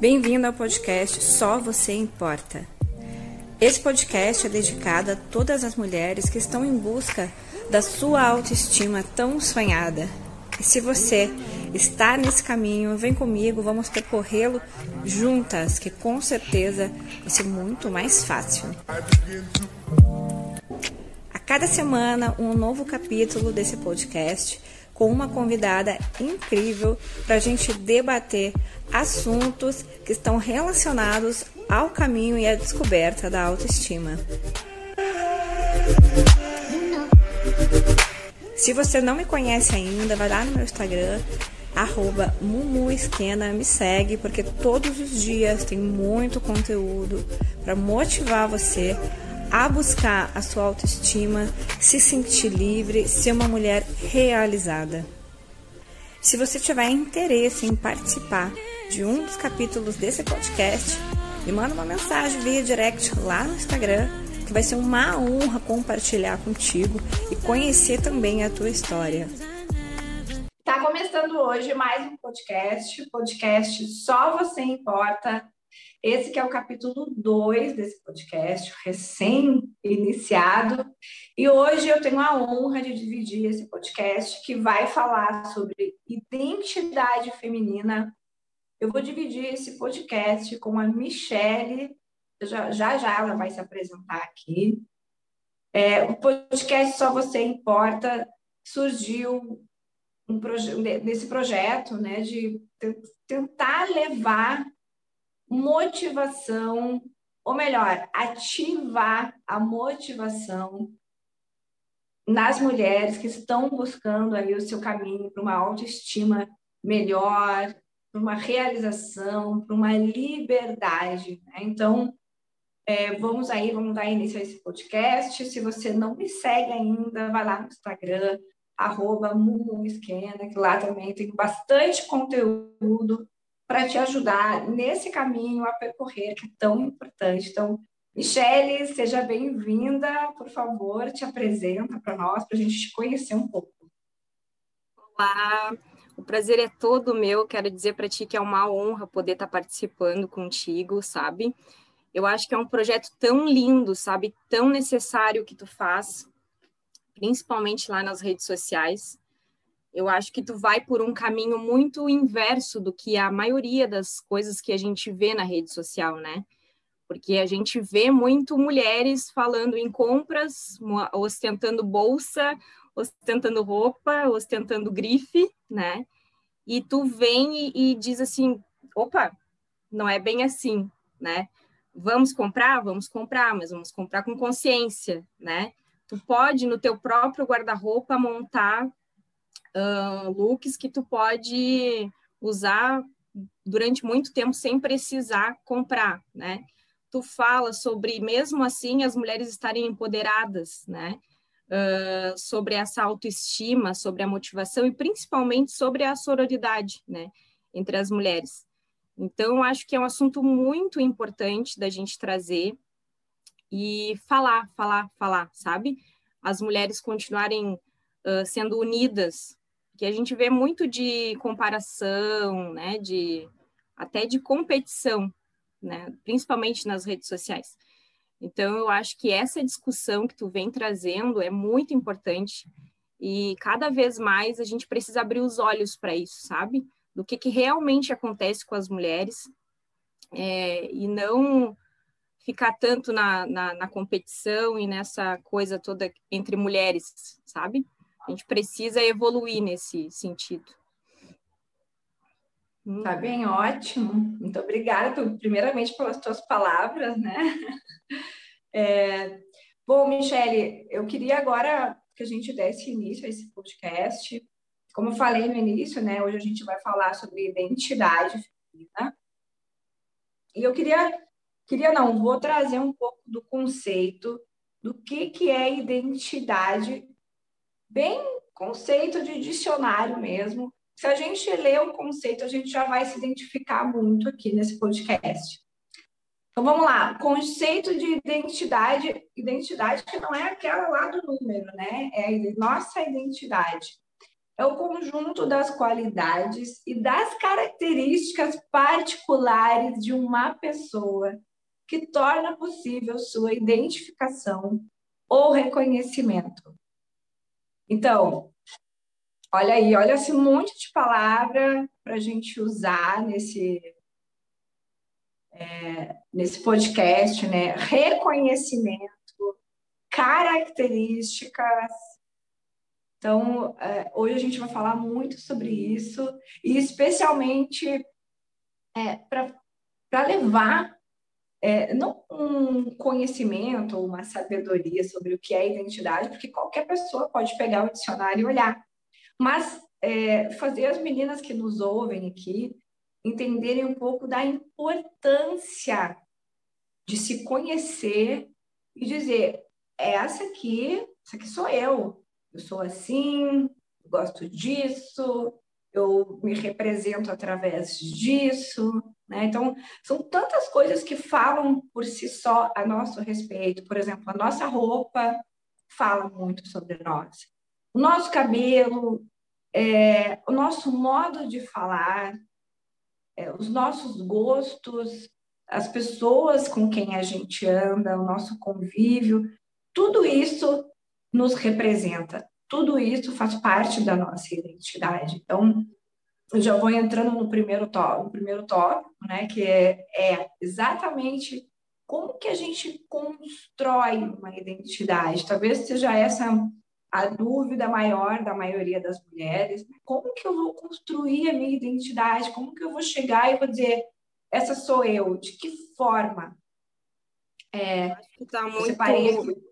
Bem-vindo ao podcast Só Você Importa. Esse podcast é dedicado a todas as mulheres que estão em busca da sua autoestima tão sonhada. E se você está nesse caminho, vem comigo, vamos percorrê-lo juntas, que com certeza vai ser muito mais fácil. A cada semana, um novo capítulo desse podcast com uma convidada incrível para a gente debater assuntos que estão relacionados ao caminho e à descoberta da autoestima. Se você não me conhece ainda, vai lá no meu Instagram, arroba me segue, porque todos os dias tem muito conteúdo para motivar você a buscar a sua autoestima, se sentir livre, ser uma mulher realizada. Se você tiver interesse em participar de um dos capítulos desse podcast, me manda uma mensagem via direct lá no Instagram, que vai ser uma honra compartilhar contigo e conhecer também a tua história. Está começando hoje mais um podcast, podcast Só Você Importa. Esse que é o capítulo 2 desse podcast, recém-iniciado. E hoje eu tenho a honra de dividir esse podcast que vai falar sobre identidade feminina. Eu vou dividir esse podcast com a Michele, já já, já ela vai se apresentar aqui. É, o podcast Só Você Importa surgiu um proje nesse projeto né, de tentar levar motivação, ou melhor, ativar a motivação nas mulheres que estão buscando aí o seu caminho para uma autoestima melhor, para uma realização, para uma liberdade. Né? Então, é, vamos aí, vamos dar início a esse podcast. Se você não me segue ainda, vai lá no Instagram, arroba que lá também tem bastante conteúdo para te ajudar nesse caminho a percorrer que é tão importante. Então, Michele, seja bem-vinda, por favor, te apresenta para nós, para a gente te conhecer um pouco. Olá, o prazer é todo meu. Quero dizer para ti que é uma honra poder estar tá participando contigo, sabe? Eu acho que é um projeto tão lindo, sabe? Tão necessário que tu faz, principalmente lá nas redes sociais eu acho que tu vai por um caminho muito inverso do que a maioria das coisas que a gente vê na rede social, né? Porque a gente vê muito mulheres falando em compras, ostentando bolsa, ostentando roupa, ostentando grife, né? E tu vem e, e diz assim: opa, não é bem assim, né? Vamos comprar? Vamos comprar, mas vamos comprar com consciência, né? Tu pode, no teu próprio guarda-roupa, montar looks que tu pode usar durante muito tempo sem precisar comprar, né? Tu fala sobre, mesmo assim, as mulheres estarem empoderadas, né? Uh, sobre essa autoestima, sobre a motivação e principalmente sobre a sororidade, né? Entre as mulheres. Então, acho que é um assunto muito importante da gente trazer e falar, falar, falar, sabe? As mulheres continuarem uh, sendo unidas que a gente vê muito de comparação, né, de até de competição, né, principalmente nas redes sociais. Então, eu acho que essa discussão que tu vem trazendo é muito importante e cada vez mais a gente precisa abrir os olhos para isso, sabe? Do que, que realmente acontece com as mulheres é, e não ficar tanto na, na, na competição e nessa coisa toda entre mulheres, sabe? A gente precisa evoluir nesse sentido. Hum. Tá bem, ótimo. Muito obrigada, primeiramente, pelas tuas palavras, né? É... Bom, Michele, eu queria agora que a gente desse início a esse podcast. Como eu falei no início, né? Hoje a gente vai falar sobre identidade feminina. E eu queria, queria não, vou trazer um pouco do conceito do que, que é identidade bem conceito de dicionário mesmo. Se a gente lê o conceito, a gente já vai se identificar muito aqui nesse podcast. Então vamos lá, conceito de identidade, identidade que não é aquela lá do número, né? É a nossa identidade. é o conjunto das qualidades e das características particulares de uma pessoa que torna possível sua identificação ou reconhecimento. Então, olha aí, olha esse monte de palavra para a gente usar nesse, é, nesse podcast, né? Reconhecimento, características. Então, é, hoje a gente vai falar muito sobre isso, e especialmente é, para levar é, não um conhecimento ou uma sabedoria sobre o que é identidade, porque qualquer pessoa pode pegar o dicionário e olhar, mas é, fazer as meninas que nos ouvem aqui entenderem um pouco da importância de se conhecer e dizer: essa aqui, essa aqui sou eu, eu sou assim, gosto disso, eu me represento através disso, né? Então, são tantas coisas que falam por si só a nosso respeito. Por exemplo, a nossa roupa fala muito sobre nós. O nosso cabelo, é, o nosso modo de falar, é, os nossos gostos, as pessoas com quem a gente anda, o nosso convívio, tudo isso nos representa. Tudo isso faz parte da nossa identidade. Então, eu já vou entrando no primeiro tópico, no primeiro tópico, né, que é, é exatamente como que a gente constrói uma identidade. Talvez seja essa a dúvida maior da maioria das mulheres. Né? Como que eu vou construir a minha identidade? Como que eu vou chegar e vou dizer essa sou eu? De que forma? É, tá muito...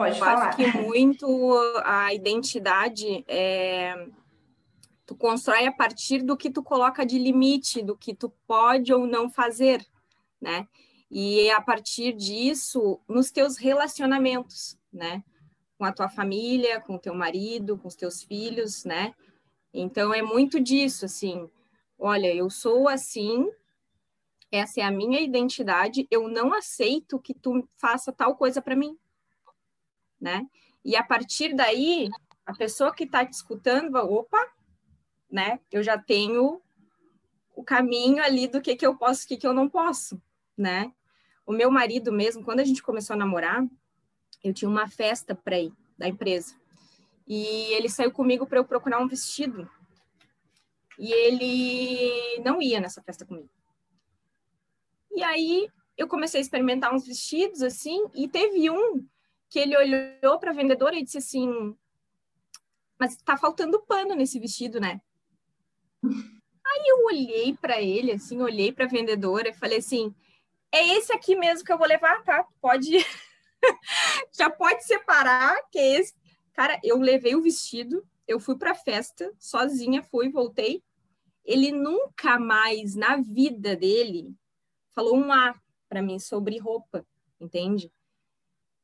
Pode eu falar. Acho que muito a identidade é Tu constrói a partir do que tu coloca de limite, do que tu pode ou não fazer, né? E a partir disso, nos teus relacionamentos, né? Com a tua família, com o teu marido, com os teus filhos, né? Então é muito disso, assim. Olha, eu sou assim, essa é a minha identidade, eu não aceito que tu faça tal coisa para mim, né? E a partir daí, a pessoa que está te escutando opa, né? Eu já tenho o caminho ali do que, que eu posso, o que, que eu não posso, né? O meu marido mesmo, quando a gente começou a namorar, eu tinha uma festa para ir da empresa. E ele saiu comigo para eu procurar um vestido. E ele não ia nessa festa comigo. E aí eu comecei a experimentar uns vestidos assim, e teve um que ele olhou para a vendedora e disse assim: Mas tá faltando pano nesse vestido, né? Aí eu olhei para ele, assim, olhei para a vendedora e falei assim: é esse aqui mesmo que eu vou levar, tá? Pode. Já pode separar, que é esse. Cara, eu levei o vestido, eu fui para a festa, sozinha, fui, voltei. Ele nunca mais na vida dele falou um A para mim sobre roupa, entende?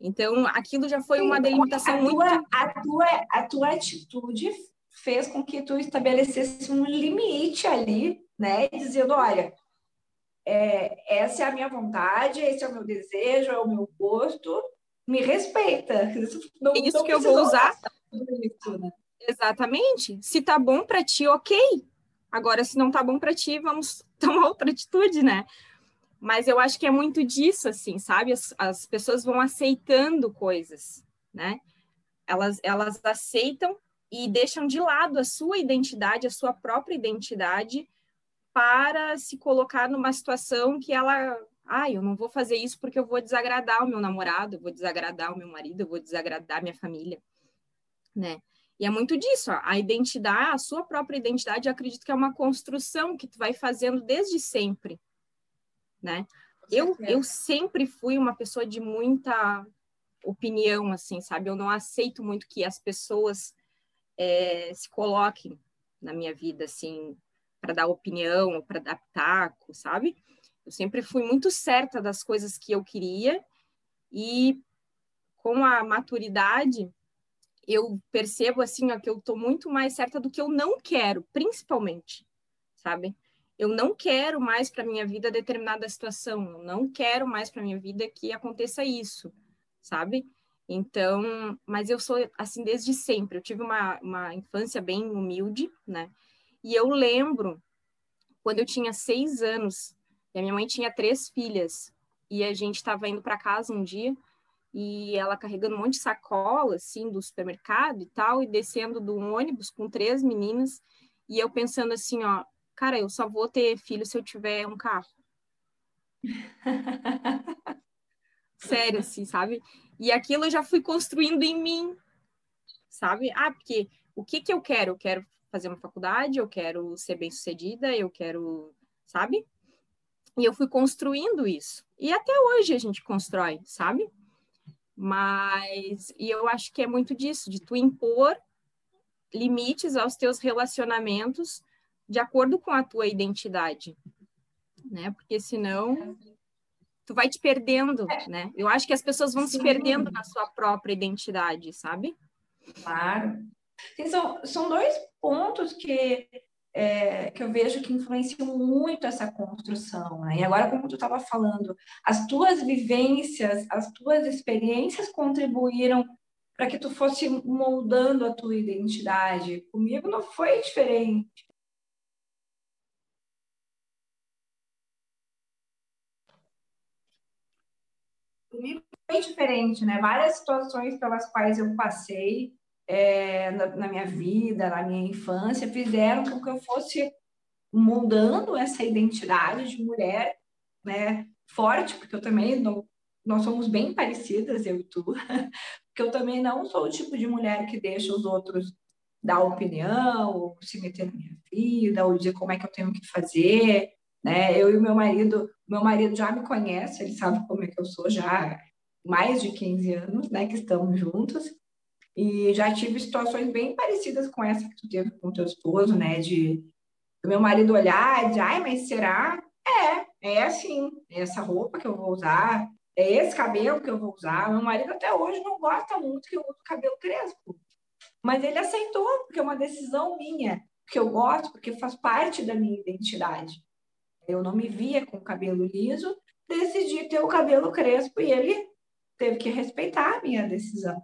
Então, aquilo já foi uma delimitação a muito. Tua, a, tua, a tua atitude fez com que tu estabelecesse um limite ali, né? Dizendo, olha, é, essa é a minha vontade, esse é o meu desejo, é o meu gosto, me respeita. Não, é isso que eu vou usar. Isso, né? Exatamente. Se tá bom para ti, ok. Agora, se não tá bom para ti, vamos tomar outra atitude, né? Mas eu acho que é muito disso, assim, sabe? As, as pessoas vão aceitando coisas, né? Elas, elas aceitam e deixam de lado a sua identidade, a sua própria identidade, para se colocar numa situação que ela, ah, eu não vou fazer isso porque eu vou desagradar o meu namorado, eu vou desagradar o meu marido, eu vou desagradar minha família, né? E é muito disso, ó, a identidade, a sua própria identidade, eu acredito que é uma construção que tu vai fazendo desde sempre, né? Eu, eu sempre fui uma pessoa de muita opinião, assim, sabe? Eu não aceito muito que as pessoas é, se coloquem na minha vida, assim, para dar opinião, para dar taco, sabe? Eu sempre fui muito certa das coisas que eu queria e com a maturidade eu percebo assim ó, que eu estou muito mais certa do que eu não quero, principalmente, sabe? Eu não quero mais para minha vida determinada situação, eu não quero mais para minha vida que aconteça isso, sabe? Então, mas eu sou assim desde sempre. Eu tive uma, uma infância bem humilde, né? E eu lembro quando eu tinha seis anos, e a minha mãe tinha três filhas, e a gente estava indo para casa um dia, e ela carregando um monte de sacola, assim, do supermercado e tal, e descendo do ônibus com três meninas, e eu pensando assim, ó, cara, eu só vou ter filho se eu tiver um carro. Sério, assim, sabe? E aquilo eu já fui construindo em mim, sabe? Ah, porque o que que eu quero? Eu quero fazer uma faculdade, eu quero ser bem-sucedida, eu quero, sabe? E eu fui construindo isso. E até hoje a gente constrói, sabe? Mas e eu acho que é muito disso, de tu impor limites aos teus relacionamentos de acordo com a tua identidade, né? Porque senão tu vai te perdendo, né? Eu acho que as pessoas vão Sim. se perdendo na sua própria identidade, sabe? Claro. Sim, são, são dois pontos que, é, que eu vejo que influenciam muito essa construção. Né? E agora, como tu estava falando, as tuas vivências, as tuas experiências contribuíram para que tu fosse moldando a tua identidade. Comigo não foi diferente. Comigo diferente, né? Várias situações pelas quais eu passei, é, na, na, minha vida, na minha infância, fizeram com que eu fosse moldando essa identidade de mulher, né, forte, porque eu também não, nós somos bem parecidas, eu e tu, porque eu também não sou o tipo de mulher que deixa os outros dar opinião, ou se meter na minha vida, ou dizer como é que eu tenho que fazer, né? Eu e meu marido, meu marido já me conhece, ele sabe como é que eu sou já mais de 15 anos, né, que estamos juntos. E já tive situações bem parecidas com essa que tu teve com teu esposo, né? De meu marido olhar, de ai, mas será? É, é assim, é essa roupa que eu vou usar, é esse cabelo que eu vou usar. Meu marido até hoje não gosta muito que eu use cabelo crespo. Mas ele aceitou, porque é uma decisão minha, que eu gosto, porque faz parte da minha identidade. Eu não me via com o cabelo liso, decidi ter o cabelo crespo e ele teve que respeitar a minha decisão.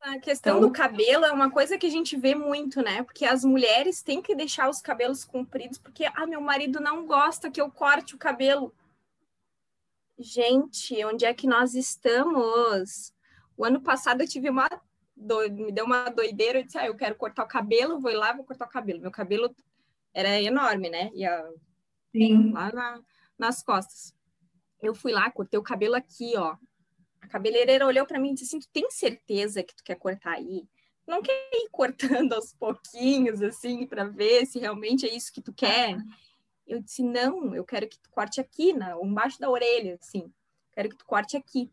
A questão então, do cabelo é uma coisa que a gente vê muito, né? Porque as mulheres têm que deixar os cabelos compridos, porque ah, meu marido não gosta que eu corte o cabelo. Gente, onde é que nós estamos? O ano passado eu tive uma do... me deu uma doideira, eu disse, ah, eu quero cortar o cabelo, vou lá, vou cortar o cabelo. Meu cabelo era enorme, né? Ia Sim. lá na... nas costas. Eu fui lá, cortei o cabelo aqui, ó, a cabeleireira olhou para mim e disse assim: Tu tem certeza que tu quer cortar aí? Não quer ir cortando aos pouquinhos, assim, para ver se realmente é isso que tu quer? Eu disse: Não, eu quero que tu corte aqui, na, embaixo da orelha, assim. Quero que tu corte aqui.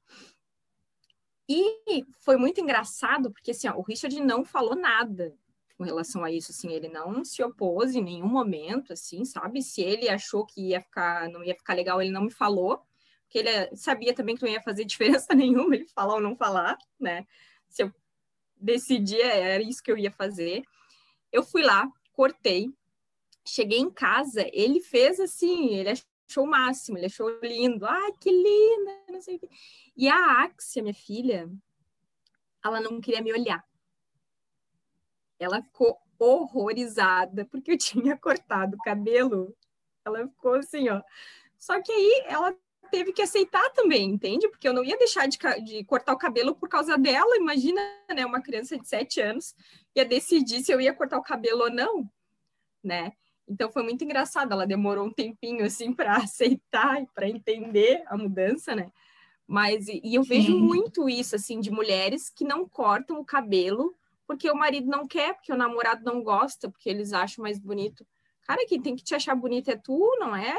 E foi muito engraçado, porque assim, ó, o Richard não falou nada com relação a isso, assim, ele não se opôs em nenhum momento, assim, sabe? Se ele achou que ia ficar, não ia ficar legal, ele não me falou que ele sabia também que não ia fazer diferença nenhuma ele falar ou não falar, né? Se eu decidia, era isso que eu ia fazer. Eu fui lá, cortei, cheguei em casa, ele fez assim, ele achou o máximo, ele achou lindo, ai, que linda, não sei o quê. E a Axia, minha filha, ela não queria me olhar. Ela ficou horrorizada porque eu tinha cortado o cabelo. Ela ficou assim, ó. Só que aí ela teve que aceitar também, entende? Porque eu não ia deixar de, de, cortar o cabelo por causa dela. Imagina, né, uma criança de sete anos ia decidir se eu ia cortar o cabelo ou não, né? Então foi muito engraçado. Ela demorou um tempinho assim para aceitar e para entender a mudança, né? Mas e, e eu vejo muito isso assim de mulheres que não cortam o cabelo porque o marido não quer, porque o namorado não gosta, porque eles acham mais bonito. Cara, quem tem que te achar bonita é tu, não é?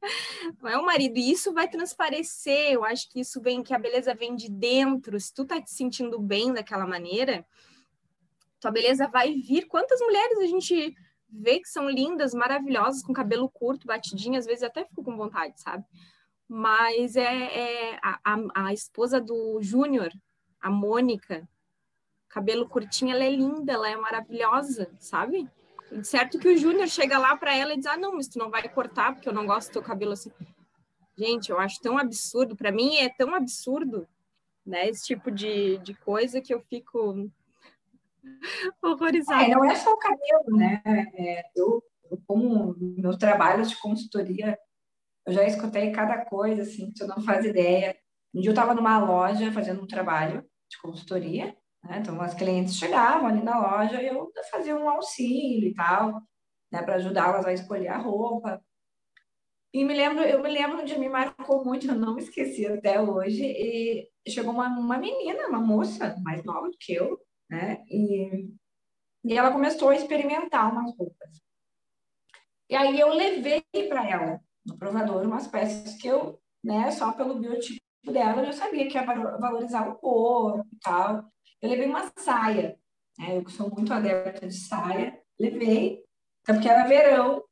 não é o marido. E isso vai transparecer. Eu acho que isso vem, que a beleza vem de dentro. Se tu tá te sentindo bem daquela maneira, tua beleza vai vir. Quantas mulheres a gente vê que são lindas, maravilhosas, com cabelo curto, batidinho, às vezes até fico com vontade, sabe? Mas é, é a, a, a esposa do Júnior, a Mônica, cabelo curtinho, ela é linda, ela é maravilhosa, sabe? Certo que o Júnior chega lá para ela e diz: Ah, não, mas tu não vai cortar porque eu não gosto do teu cabelo assim. Gente, eu acho tão absurdo. Para mim é tão absurdo né? Esse tipo de, de coisa que eu fico horrorizada. É, não é só o cabelo, né? É, eu, como meus trabalhos de consultoria, eu já escutei cada coisa, assim, que eu não faz ideia. Um dia eu estava numa loja fazendo um trabalho de consultoria, né? Então, as clientes chegavam ali na loja e eu fazia um auxílio e tal, né? Para ajudá-las a escolher a roupa. E me lembro, eu me lembro de me marcou muito, eu não me esqueci até hoje. E chegou uma, uma menina, uma moça mais nova do que eu, né? E, e ela começou a experimentar umas roupas. E aí eu levei para ela no provador umas peças que eu, né, só pelo biotipo dela, eu sabia que ia valorizar o corpo e tal. Eu levei uma saia, né? Eu que sou muito adepta de saia, levei, porque era verão,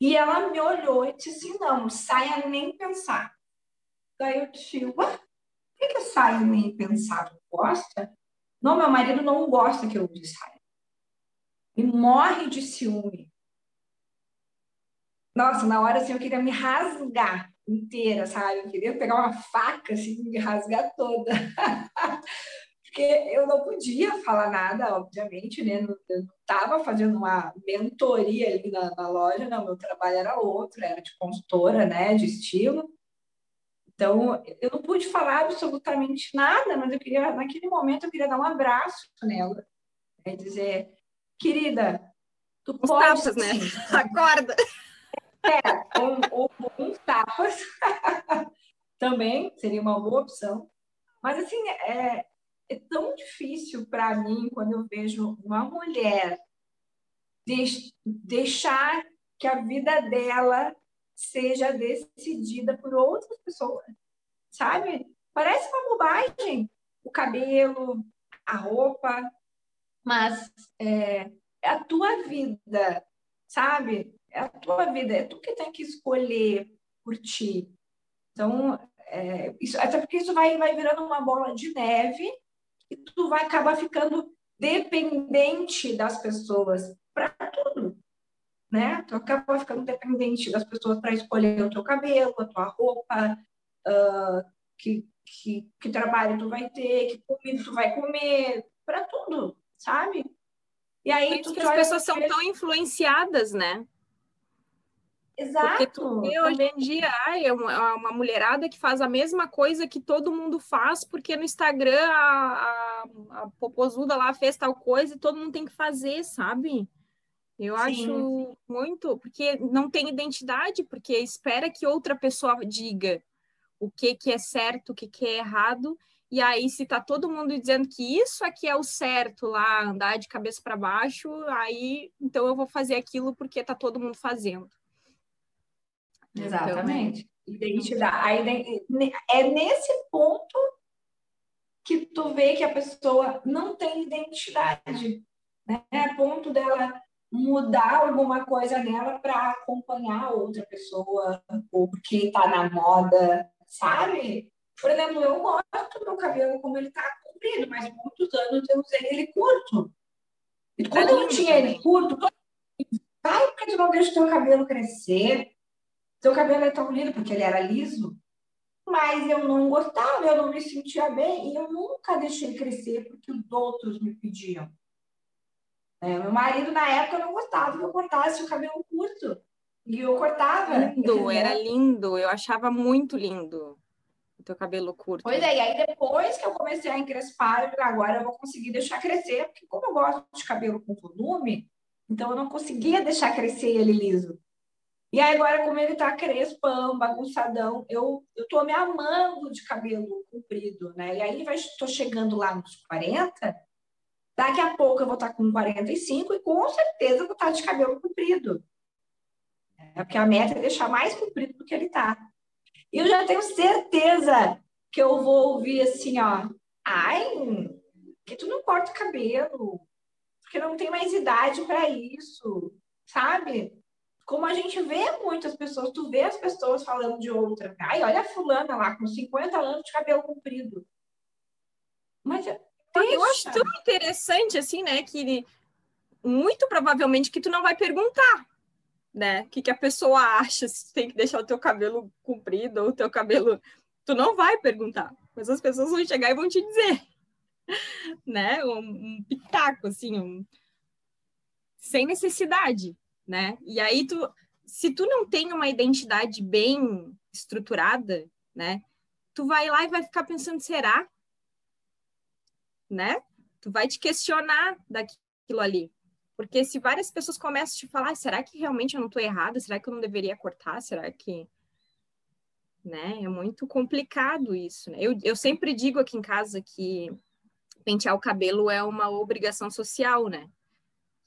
e ela me olhou e disse assim: não, saia nem pensar. Daí eu disse: ué, por que, que saia nem pensar? Gosta? Não, meu marido não gosta que eu use saia. E morre de ciúme. Nossa, na hora assim eu queria me rasgar inteira, sabe? Eu queria pegar uma faca assim e me rasgar toda. porque eu não podia falar nada, obviamente, né? Eu não estava fazendo uma mentoria ali na, na, loja, não, meu trabalho era outro, era de consultora, né, de estilo. Então, eu não pude falar absolutamente nada, mas eu queria, naquele momento, eu queria dar um abraço nela, e dizer, querida, tu Os pode... Tapas, né? Acorda! É, ou, ou tapas, também seria uma boa opção. Mas, assim, é, é tão difícil para mim quando eu vejo uma mulher deixar que a vida dela seja decidida por outras pessoas, sabe? Parece uma bobagem o cabelo, a roupa, mas é, é a tua vida, sabe? É a tua vida, é tu que tem que escolher por ti. Então, é, isso, até porque isso vai, vai virando uma bola de neve e tu vai acabar ficando dependente das pessoas para tudo, né? Tu acaba ficando dependente das pessoas para escolher o teu cabelo, a tua roupa, uh, que, que, que trabalho tu vai ter, que comida tu vai comer, para tudo, sabe? E aí tu, as pessoas são tão influenciadas, né? Exato. Porque tu vê hoje em dia é uma, é uma, mulherada que faz a mesma coisa que todo mundo faz, porque no Instagram a, a, a popozuda lá fez tal coisa e todo mundo tem que fazer, sabe? Eu Sim. acho muito, porque não tem identidade, porque espera que outra pessoa diga o que, que é certo, o que, que é errado, e aí, se tá todo mundo dizendo que isso aqui é o certo lá, andar de cabeça para baixo, aí então eu vou fazer aquilo porque tá todo mundo fazendo. Exatamente. Então, identidade. É nesse ponto que tu vê que a pessoa não tem identidade. Né? É ponto dela mudar alguma coisa nela para acompanhar outra pessoa, ou porque está na moda, sabe? Por exemplo, eu gosto do meu cabelo como ele está comprido, mas muitos anos eu usei ele curto. E quando eu tinha ele curto, ai, porque tu não deixa o teu cabelo crescer? Seu cabelo é tão lindo porque ele era liso, mas eu não gostava, eu não me sentia bem e eu nunca deixei crescer porque os outros me pediam. É, meu marido, na época, não gostava que eu cortasse o cabelo curto. E eu cortava. Lindo, era lindo. Eu achava muito lindo o teu cabelo curto. Pois é, e aí depois que eu comecei a encrespar, eu, agora eu vou conseguir deixar crescer, porque como eu gosto de cabelo com volume, então eu não conseguia deixar crescer ele liso. E aí agora, como ele tá crespão, bagunçadão, eu, eu tô me amando de cabelo comprido, né? E aí vai, tô chegando lá nos 40, daqui a pouco eu vou estar tá com 45 e com certeza vou estar tá de cabelo comprido. É, porque a meta é deixar mais comprido do que ele tá. E eu já tenho certeza que eu vou ouvir assim, ó, ai, que tu não corta o cabelo, porque não tem mais idade para isso, sabe? Como a gente vê muitas pessoas, tu vê as pessoas falando de outra. Ai, olha a fulana lá com 50 anos de cabelo comprido. Mas deixa. eu acho tão interessante assim, né, que muito provavelmente que tu não vai perguntar, né? O que, que a pessoa acha se tem que deixar o teu cabelo comprido ou o teu cabelo. Tu não vai perguntar. mas as pessoas vão chegar e vão te dizer, né? Um, um pitaco, assim, um... sem necessidade, né? E aí tu, se tu não tem uma identidade bem estruturada, né? Tu vai lá e vai ficar pensando, será? Né? Tu vai te questionar daquilo ali. Porque se várias pessoas começam a te falar, será que realmente eu não estou errada? Será que eu não deveria cortar? Será que né? É muito complicado isso, né? Eu, eu sempre digo aqui em casa que pentear o cabelo é uma obrigação social, né?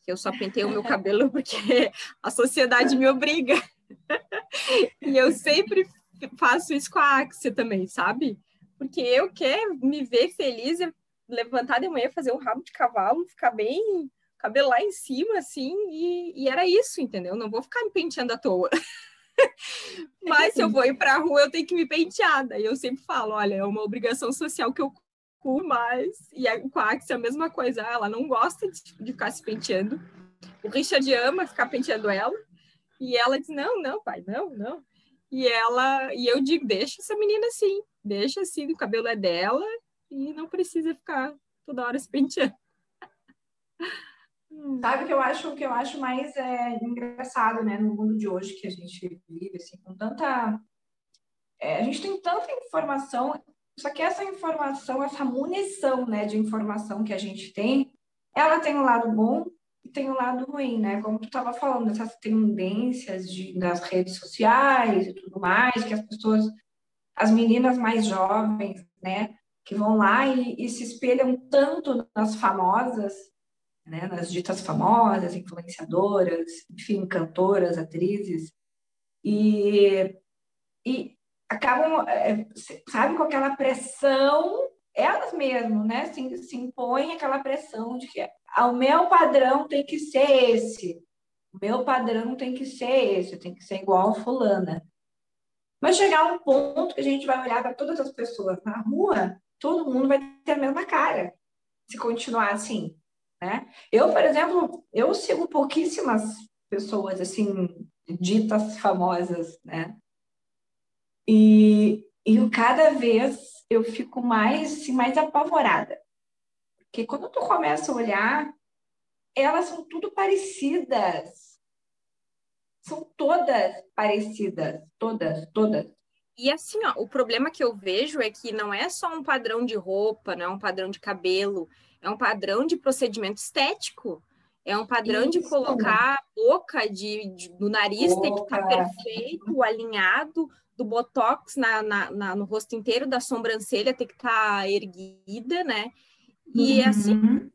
Que eu só pentei o meu cabelo porque a sociedade me obriga. e eu sempre faço isso com a Axia também, sabe? Porque eu quero me ver feliz levantar de manhã, fazer um rabo de cavalo, ficar bem, cabelo lá em cima, assim, e, e era isso, entendeu? Não vou ficar me penteando à toa. Mas se eu vou ir para a rua, eu tenho que me pentear. Daí eu sempre falo, olha, é uma obrigação social que eu cumpro mais. E a, Axie é a mesma coisa, ela não gosta de, de ficar se penteando. O Richard ama ficar penteando ela. E ela diz, não, não, pai, não, não. E ela, e eu digo, deixa essa menina assim, deixa assim, o cabelo é dela e não precisa ficar toda hora se penteando. Sabe que eu acho que eu acho mais é, engraçado, né, no mundo de hoje que a gente vive, assim, com tanta. É, a gente tem tanta informação, só que essa informação, essa munição, né, de informação que a gente tem, ela tem um lado bom e tem um lado ruim, né? Como tu estava falando, essas tendências de, das redes sociais e tudo mais, que as pessoas, as meninas mais jovens, né, que vão lá e, e se espelham tanto nas famosas né, nas ditas famosas, influenciadoras, enfim, cantoras, atrizes, e, e acabam, é, sabe, com aquela pressão, elas mesmas, né, se, se impõem aquela pressão de que ah, o meu padrão tem que ser esse, o meu padrão tem que ser esse, tem que ser igual a fulana. Mas chegar um ponto que a gente vai olhar para todas as pessoas na rua, todo mundo vai ter a mesma cara, se continuar assim. Né? Eu, por exemplo, eu sigo pouquíssimas pessoas assim ditas famosas, né? E, e cada vez eu fico mais assim, mais apavorada. Porque quando tu começa a olhar, elas são tudo parecidas. São todas parecidas, todas, todas. E assim, ó, o problema que eu vejo é que não é só um padrão de roupa, não é um padrão de cabelo, é um padrão de procedimento estético. É um padrão Isso. de colocar a boca de, de do nariz tem que estar tá perfeito, alinhado, do botox na, na, na, no rosto inteiro, da sobrancelha tem que estar tá erguida, né? E uhum. assim,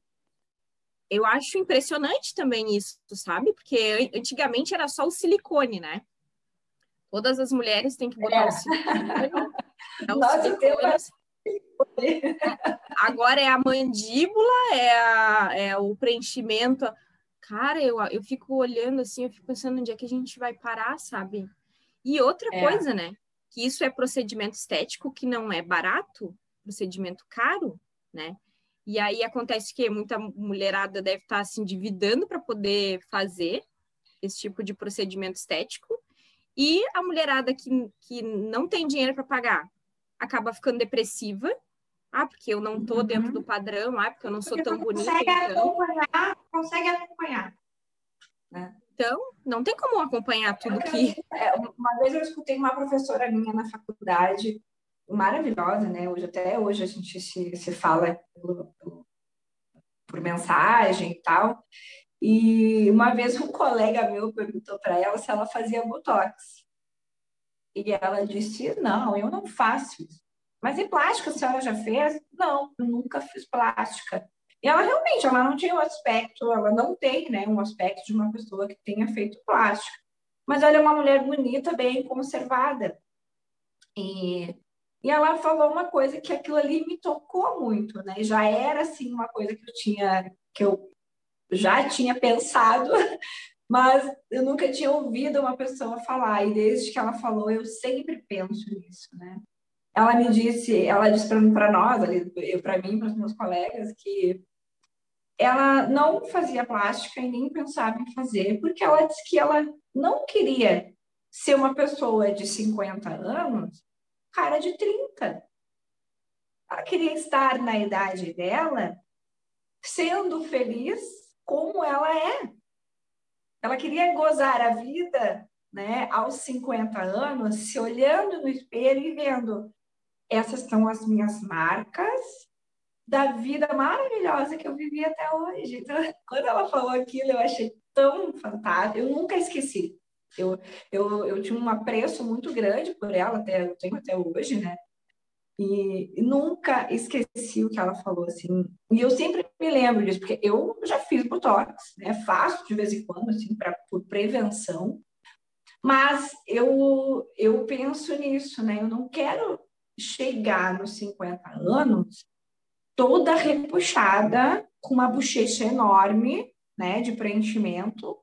eu acho impressionante também isso, sabe? Porque antigamente era só o silicone, né? Todas as mulheres têm que botar é. o silicone. É o Nossa, silicone. Agora é a mandíbula, é, a, é o preenchimento. Cara, eu, eu fico olhando assim, eu fico pensando onde é que a gente vai parar, sabe? E outra é. coisa, né? Que isso é procedimento estético que não é barato, procedimento caro, né? E aí acontece que muita mulherada deve estar se endividando para poder fazer esse tipo de procedimento estético. E a mulherada que, que não tem dinheiro para pagar acaba ficando depressiva. Ah, porque eu não estou uhum. dentro do padrão, ah, porque eu não porque sou tão bonita. Consegue então... acompanhar, consegue acompanhar. Né? Então, não tem como acompanhar tudo que. É, uma vez eu escutei uma professora minha na faculdade, maravilhosa, né? Hoje, até hoje a gente se, se fala por, por mensagem e tal. E uma vez um colega meu perguntou para ela se ela fazia botox. E ela disse: Não, eu não faço. Mas e plástica a senhora já fez? Não, eu nunca fiz plástica. E ela realmente, ela não tinha um aspecto, ela não tem, né, um aspecto de uma pessoa que tenha feito plástica. Mas ela é uma mulher bonita, bem conservada. E, e ela falou uma coisa que aquilo ali me tocou muito, né? Já era assim uma coisa que eu tinha, que eu já tinha pensado, mas eu nunca tinha ouvido uma pessoa falar, e desde que ela falou, eu sempre penso nisso, né? Ela me disse, ela disse para nós, para mim, para os meus colegas, que ela não fazia plástica e nem pensava em fazer, porque ela disse que ela não queria ser uma pessoa de 50 anos, cara de 30. ela queria estar na idade dela sendo feliz como ela é. Ela queria gozar a vida, né, aos 50 anos, se olhando no espelho e vendo essas são as minhas marcas da vida maravilhosa que eu vivi até hoje. Então, quando ela falou aquilo, eu achei tão fantástico. Eu nunca esqueci. Eu, eu, eu tinha um apreço muito grande por ela, até, eu tenho até hoje, né? E, nunca esqueci o que ela falou, assim. E eu sempre me lembro disso, porque eu já fiz botox, né? Faço de vez em quando, assim, pra, por prevenção. Mas eu, eu penso nisso, né? Eu não quero chegar nos 50 anos toda repuxada, com uma bochecha enorme, né, de preenchimento,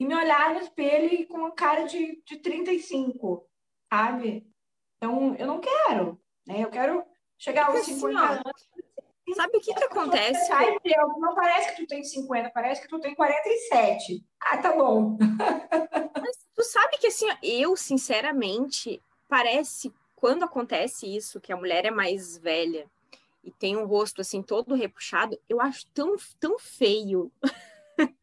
e me olhar no espelho e com uma cara de, de 35, sabe? Então, eu não quero, né? Eu quero chegar aos 50 assim, anos. Sabe o que que acontece? Não parece que tu tem 50, parece que tu tem 47. Ah, tá bom. Mas tu sabe que assim, eu, sinceramente, parece quando acontece isso, que a mulher é mais velha e tem um rosto assim todo repuxado, eu acho tão, tão feio.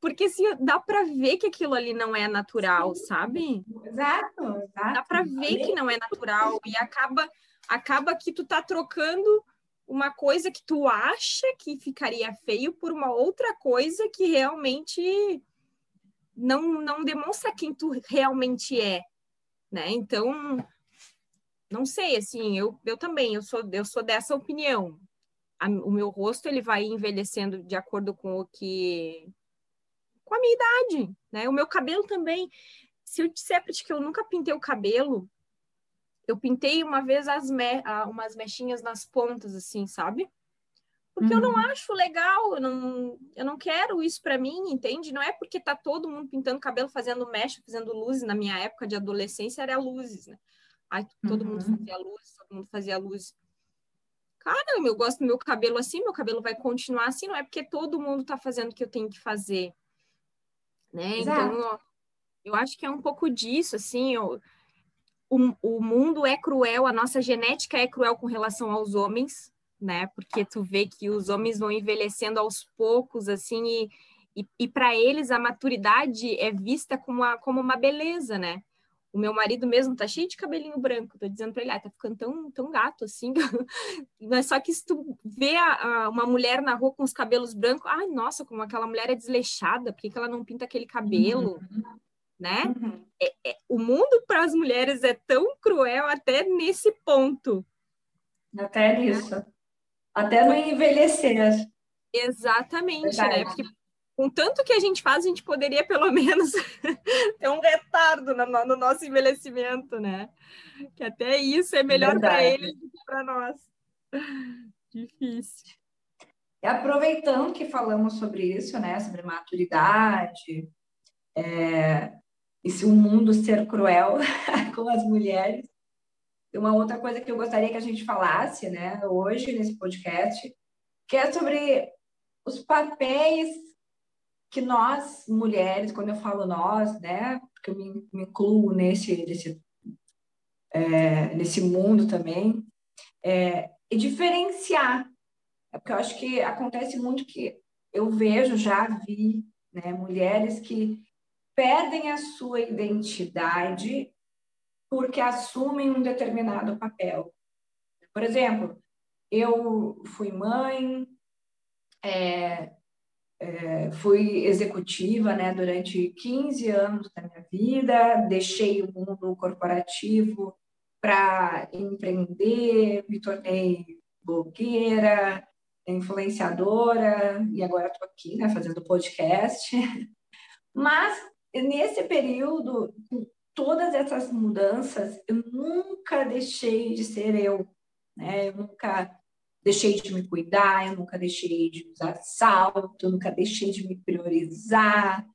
Porque assim, dá para ver que aquilo ali não é natural, Sim. sabe? Exato, exato. Dá para ver que não é natural e acaba acaba que tu tá trocando uma coisa que tu acha que ficaria feio por uma outra coisa que realmente não não demonstra quem tu realmente é, né? Então, não sei, assim, eu, eu também, eu sou, eu sou dessa opinião. A, o meu rosto, ele vai envelhecendo de acordo com o que... com a minha idade, né? O meu cabelo também. Se eu disser para ti que eu nunca pintei o cabelo, eu pintei uma vez as me, umas mechinhas nas pontas, assim, sabe? Porque uhum. eu não uhum. acho legal, eu não, eu não quero isso para mim, entende? Não é porque tá todo mundo pintando cabelo, fazendo mecha, fazendo luzes. Na minha época de adolescência era luzes, né? Ai, todo uhum. mundo fazia luz, todo mundo fazia luz. Cara, eu gosto do meu cabelo assim, meu cabelo vai continuar assim, não é porque todo mundo tá fazendo o que eu tenho que fazer. Né? Então, ó, eu acho que é um pouco disso, assim, o, o mundo é cruel, a nossa genética é cruel com relação aos homens, né? Porque tu vê que os homens vão envelhecendo aos poucos, assim, e, e, e para eles a maturidade é vista como, a, como uma beleza, né? O meu marido mesmo tá cheio de cabelinho branco. Tô dizendo para ele, ah, tá ficando tão, tão gato assim. Mas só que se tu vê a, a, uma mulher na rua com os cabelos brancos, ai, nossa, como aquela mulher é desleixada, por que, que ela não pinta aquele cabelo? Uhum. Né? Uhum. É, é, o mundo para as mulheres é tão cruel até nesse ponto. Até nisso. Até no envelhecer. Exatamente, né? Verdade. né? Porque com tanto que a gente faz, a gente poderia pelo menos ter um retardo no, no, nosso envelhecimento, né? Que até isso é melhor para eles do que para nós. Difícil. E aproveitando que falamos sobre isso, né? Sobre maturidade, é, e se o mundo ser cruel com as mulheres. Uma outra coisa que eu gostaria que a gente falasse, né, hoje nesse podcast, que é sobre os papéis que nós, mulheres, quando eu falo nós, né, porque eu me, me incluo nesse, nesse, é, nesse mundo também, é, e diferenciar. É porque eu acho que acontece muito que eu vejo, já vi, né, mulheres que perdem a sua identidade porque assumem um determinado papel. Por exemplo, eu fui mãe, é, é, fui executiva né, durante 15 anos da minha vida, deixei o mundo corporativo para empreender, me tornei blogueira, influenciadora, e agora estou aqui né, fazendo podcast. Mas nesse período, com todas essas mudanças, eu nunca deixei de ser eu. Né? Eu nunca deixei de me cuidar, eu nunca deixei de usar salto, eu nunca deixei de me priorizar.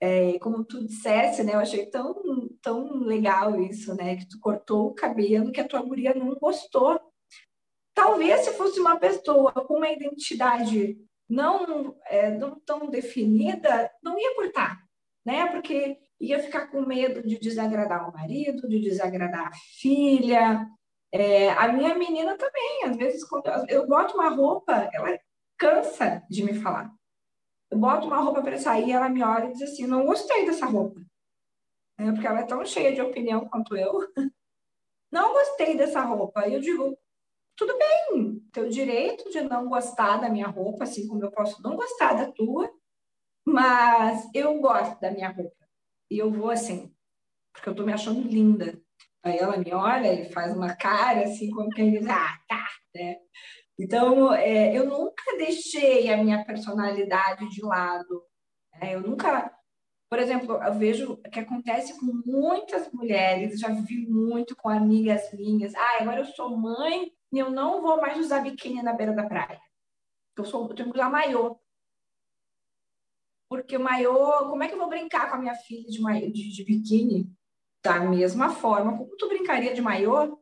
É, como tu dissesse, né? Eu achei tão, tão legal isso, né? Que tu cortou o cabelo que a tua guria não gostou. Talvez se fosse uma pessoa com uma identidade não, é, não tão definida, não ia cortar, né? Porque ia ficar com medo de desagradar o marido, de desagradar a filha, É, a minha menina também, às vezes, quando eu boto uma roupa, ela cansa de me falar. Eu boto uma roupa para sair, ela me olha e diz assim: não gostei dessa roupa. É, porque ela é tão cheia de opinião quanto eu. Não gostei dessa roupa. Eu digo: tudo bem, teu direito de não gostar da minha roupa, assim como eu posso não gostar da tua, mas eu gosto da minha roupa. E eu vou assim, porque eu tô me achando linda. Aí ela me olha e faz uma cara assim, como quem diz, ah, tá, né? Então, é, eu nunca deixei a minha personalidade de lado. Né? Eu nunca, por exemplo, eu vejo que acontece com muitas mulheres, já vi muito com amigas minhas. Ah, agora eu sou mãe e eu não vou mais usar biquíni na beira da praia. Eu, sou, eu tenho que usar maiô. Porque maiô, como é que eu vou brincar com a minha filha de, maiô, de, de biquíni? Da mesma forma, como tu brincaria de maiô?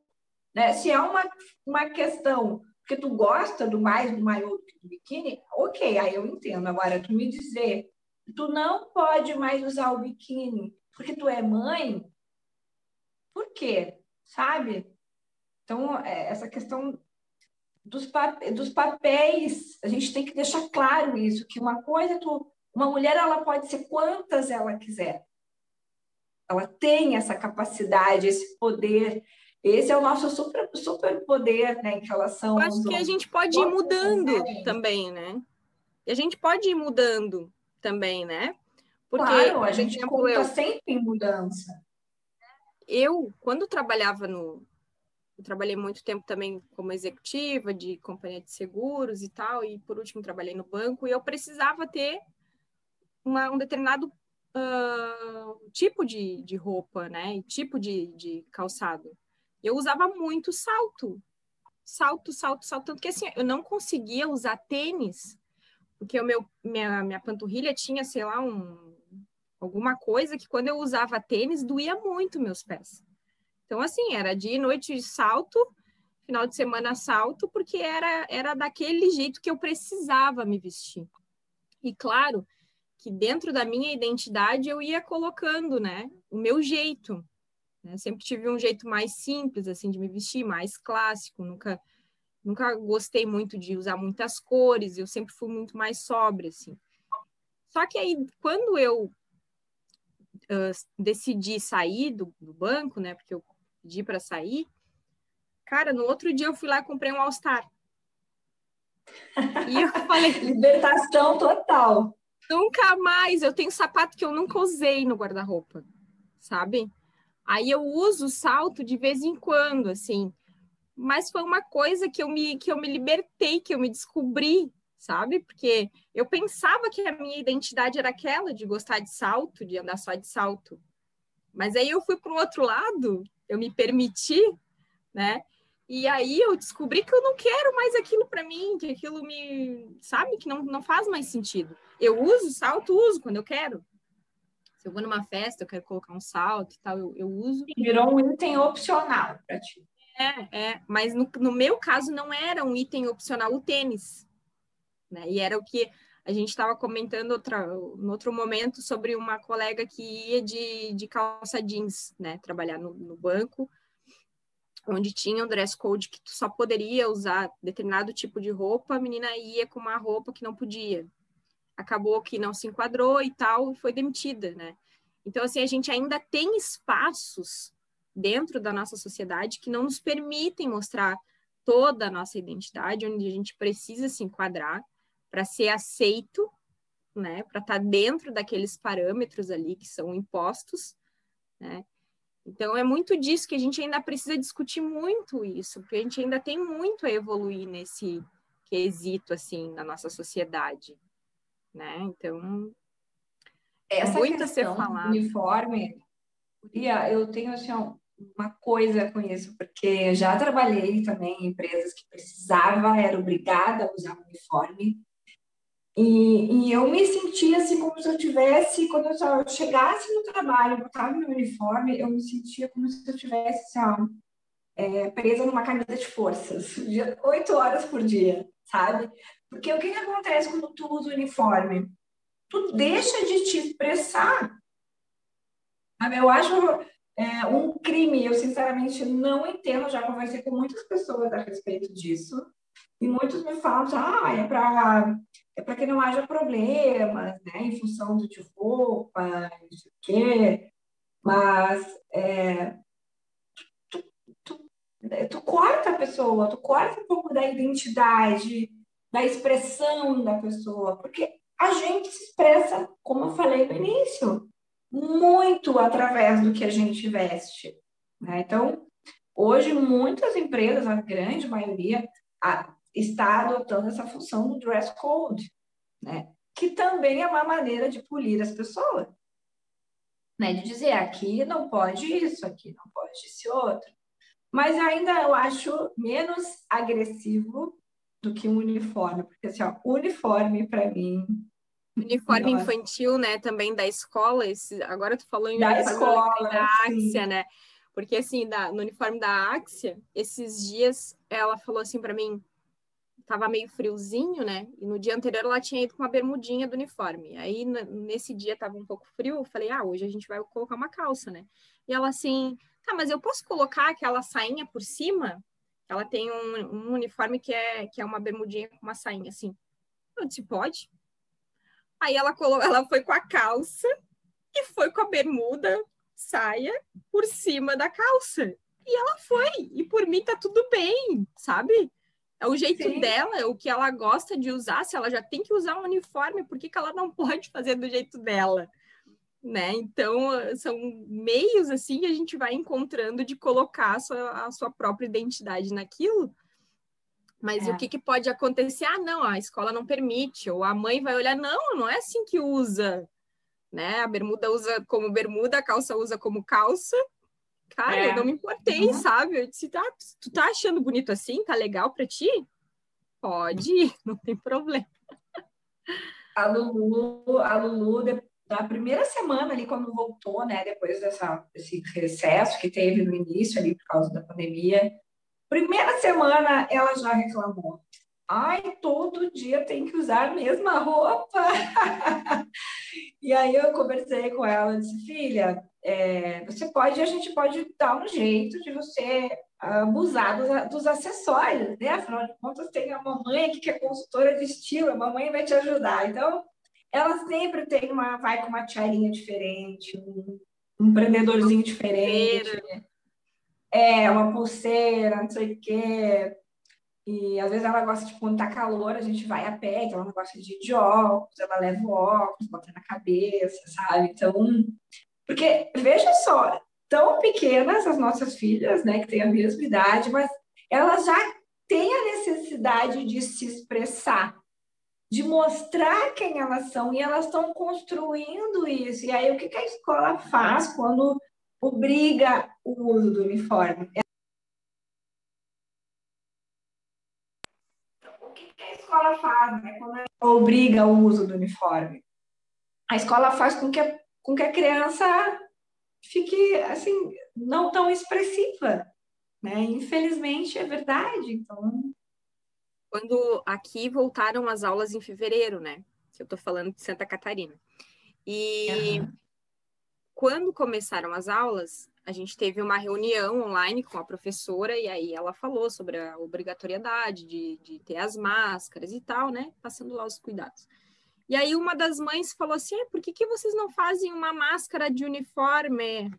Né? Se é uma, uma questão porque tu gosta do mais do maiô do que do biquíni, ok, aí eu entendo. Agora, tu me dizer, tu não pode mais usar o biquíni porque tu é mãe, por quê? Sabe? Então, é, essa questão dos, pap dos papéis, a gente tem que deixar claro isso, que uma coisa, tu, uma mulher, ela pode ser quantas ela quiser. Ela tem essa capacidade, esse poder esse é o nosso super, super poder né, em relação. Eu acho que a gente pode ir mudando também, né? E a gente pode ir mudando também, né? Porque, claro, a gente exemplo, conta eu, sempre em mudança. Eu, quando trabalhava no. Eu trabalhei muito tempo também como executiva de companhia de seguros e tal, e por último trabalhei no banco, e eu precisava ter uma, um determinado uh, tipo de, de roupa, né? E tipo de, de calçado eu usava muito salto. Salto, salto, salto. Tanto que assim, eu não conseguia usar tênis, porque o meu, minha, minha panturrilha tinha, sei lá, um, alguma coisa que quando eu usava tênis doía muito meus pés. Então, assim, era dia e noite salto, final de semana salto, porque era, era daquele jeito que eu precisava me vestir. E claro que dentro da minha identidade eu ia colocando, né, o meu jeito. Né? Sempre tive um jeito mais simples, assim, de me vestir, mais clássico. Nunca, nunca gostei muito de usar muitas cores. Eu sempre fui muito mais sóbria, assim. Só que aí, quando eu uh, decidi sair do, do, banco, né? Porque eu pedi para sair, cara, no outro dia eu fui lá e comprei um All-Star. E eu falei. Libertação total. Nunca mais. Eu tenho sapato que eu nunca usei no guarda-roupa, sabe? Aí eu uso salto de vez em quando, assim. Mas foi uma coisa que eu me, que eu me libertei, que eu me descobri, sabe? Porque eu pensava que a minha identidade era aquela de gostar de salto, de andar só de salto. Mas aí eu fui para o outro lado, eu me permiti, né? E aí eu descobri que eu não quero mais aquilo para mim, que aquilo me, sabe, que não, não faz mais sentido. Eu uso salto, uso quando eu quero, se eu vou numa festa, eu quero colocar um salto e tal, eu, eu uso. Virou um item opcional para ti. É, é, mas no, no meu caso não era um item opcional o tênis, né? E era o que a gente estava comentando outra, no outro momento sobre uma colega que ia de, de calça jeans, né? Trabalhar no, no banco, onde tinha um dress code que tu só poderia usar determinado tipo de roupa, a menina ia com uma roupa que não podia acabou que não se enquadrou e tal, e foi demitida, né? Então, assim, a gente ainda tem espaços dentro da nossa sociedade que não nos permitem mostrar toda a nossa identidade, onde a gente precisa se enquadrar para ser aceito, né? Para estar tá dentro daqueles parâmetros ali que são impostos, né? Então, é muito disso que a gente ainda precisa discutir muito isso, porque a gente ainda tem muito a evoluir nesse quesito, assim, na nossa sociedade né? Então, essa muito a ser falado. uniforme, eu tenho assim, uma coisa com isso, porque já trabalhei também em empresas que precisava, era obrigada a usar uniforme. E, e eu me sentia assim como se eu tivesse, quando eu chegasse no trabalho, botava meu uniforme, eu me sentia como se eu tivesse assim, é, presa numa camisa de forças, oito horas por dia, sabe? Porque o que, que acontece quando tu usa o uniforme? Tu deixa de te expressar. Eu acho é, um crime crime, eu sinceramente não entendo, já conversei com muitas pessoas a respeito disso, e muitos me falam, ah, é para é para que não haja problemas, né, em função do de roupa, não quê, mas é, tu, tu, tu, corta a pessoa, tu corta um pouco da identidade, da expressão da pessoa, porque a gente se expressa, como eu falei no início, muito através do que a gente veste. Né? Então, hoje, muitas empresas, a grande maioria, a, está adotando essa função do dress code, né? que também é uma maneira de polir as pessoas. Né? De dizer, aqui não pode isso, aqui não pode esse outro. Mas ainda eu acho menos agressivo do que um uniforme, porque assim, ó, uniforme para mim Uniforme infantil, né, também da escola, esse, agora tu falou em da escola, da né? Porque assim, da, no uniforme da Axia, esses dias ela falou assim para mim, tava meio friozinho, né? E no dia anterior ela tinha ido com uma bermudinha do uniforme. Aí nesse dia tava um pouco frio, eu falei: "Ah, hoje a gente vai colocar uma calça, né?" E ela assim: "Tá, mas eu posso colocar aquela sainha por cima?" Ela tem um, um uniforme que é que é uma bermudinha com uma sainha assim. Eu disse: "Pode?" Aí ela, ela foi com a calça e foi com a bermuda, saia, por cima da calça. E ela foi. E por mim tá tudo bem, sabe? É o jeito Sim. dela, é o que ela gosta de usar. Se ela já tem que usar um uniforme, por que, que ela não pode fazer do jeito dela? Né? Então, são meios assim que a gente vai encontrando de colocar a sua, a sua própria identidade naquilo mas é. o que, que, pode acontecer? Ah, não, a escola não permite, ou a mãe vai olhar, não, não é assim que usa, né? A bermuda usa como bermuda, a calça usa como calça. Cara, é. eu não me importei, uhum. sabe? Eu disse, tá, tu tá achando bonito assim? Tá legal para ti? Pode, não tem problema. A Lulu, a Lulu, da primeira semana ali, quando voltou, né, depois dessa, desse recesso que teve no início ali por causa da pandemia, Primeira semana ela já reclamou. Ai, todo dia tem que usar a mesma roupa. e aí eu conversei com ela, disse, filha, é, você pode, a gente pode dar um jeito de você abusar dos, dos, acessórios, né? Afinal de contas, tem a mamãe aqui que é consultora de estilo, a mamãe vai te ajudar. Então, ela sempre tem uma, vai com uma tiarinha diferente, um, um prendedorzinho diferente é, uma pulseira, não sei o quê. E às vezes ela gosta, tipo, quando tá calor, a gente vai a pé, então ela gosta de de óculos, ela leva o óculos, bota na cabeça, sabe? Então, porque veja só, tão pequenas as nossas filhas, né, que têm a mesma idade, mas elas já têm a necessidade de se expressar, de mostrar quem elas são, e elas estão construindo isso. E aí, o que a escola faz quando obriga o uso do uniforme. O que a escola faz né, quando ela obriga o uso do uniforme? A escola faz com que a, com que a criança fique assim não tão expressiva, né? Infelizmente é verdade. Então, quando aqui voltaram as aulas em fevereiro, né? Eu estou falando de Santa Catarina. E uhum quando começaram as aulas, a gente teve uma reunião online com a professora e aí ela falou sobre a obrigatoriedade de, de ter as máscaras e tal, né? Passando lá os cuidados. E aí uma das mães falou assim: ah, por que, que vocês não fazem uma máscara de uniforme?